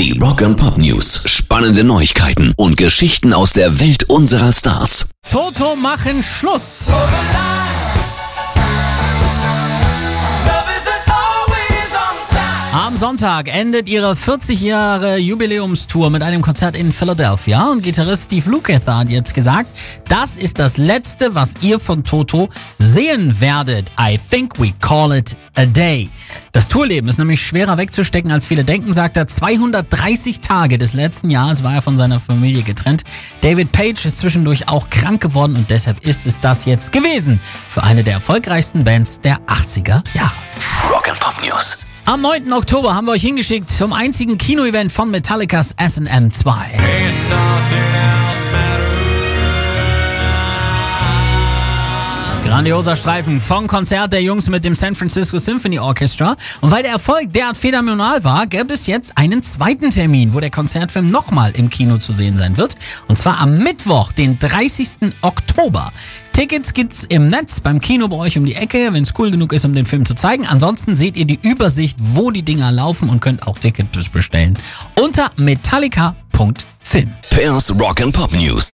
Die Rock and Pop News. Spannende Neuigkeiten und Geschichten aus der Welt unserer Stars. Toto machen Schluss. Am Sonntag endet ihre 40 Jahre Jubiläumstour mit einem Konzert in Philadelphia und Gitarrist Steve Lukather hat jetzt gesagt, das ist das letzte, was ihr von Toto sehen werdet. I think we call it a day. Das Tourleben ist nämlich schwerer wegzustecken, als viele denken, sagt er. 230 Tage des letzten Jahres war er von seiner Familie getrennt. David Page ist zwischendurch auch krank geworden und deshalb ist es das jetzt gewesen für eine der erfolgreichsten Bands der 80er Jahre. Rock and Pop News. Am 9. Oktober haben wir euch hingeschickt zum einzigen Kinoevent von Metallicas SM2. Grandioser Streifen vom Konzert der Jungs mit dem San Francisco Symphony Orchestra. Und weil der Erfolg derart phänomenal war, gäbe es jetzt einen zweiten Termin, wo der Konzertfilm nochmal im Kino zu sehen sein wird. Und zwar am Mittwoch, den 30. Oktober. Tickets gibt's im Netz beim Kino bei euch um die Ecke, wenn es cool genug ist, um den Film zu zeigen. Ansonsten seht ihr die Übersicht, wo die Dinger laufen und könnt auch Tickets bestellen unter metallica.film. Pairs Rock and Pop News.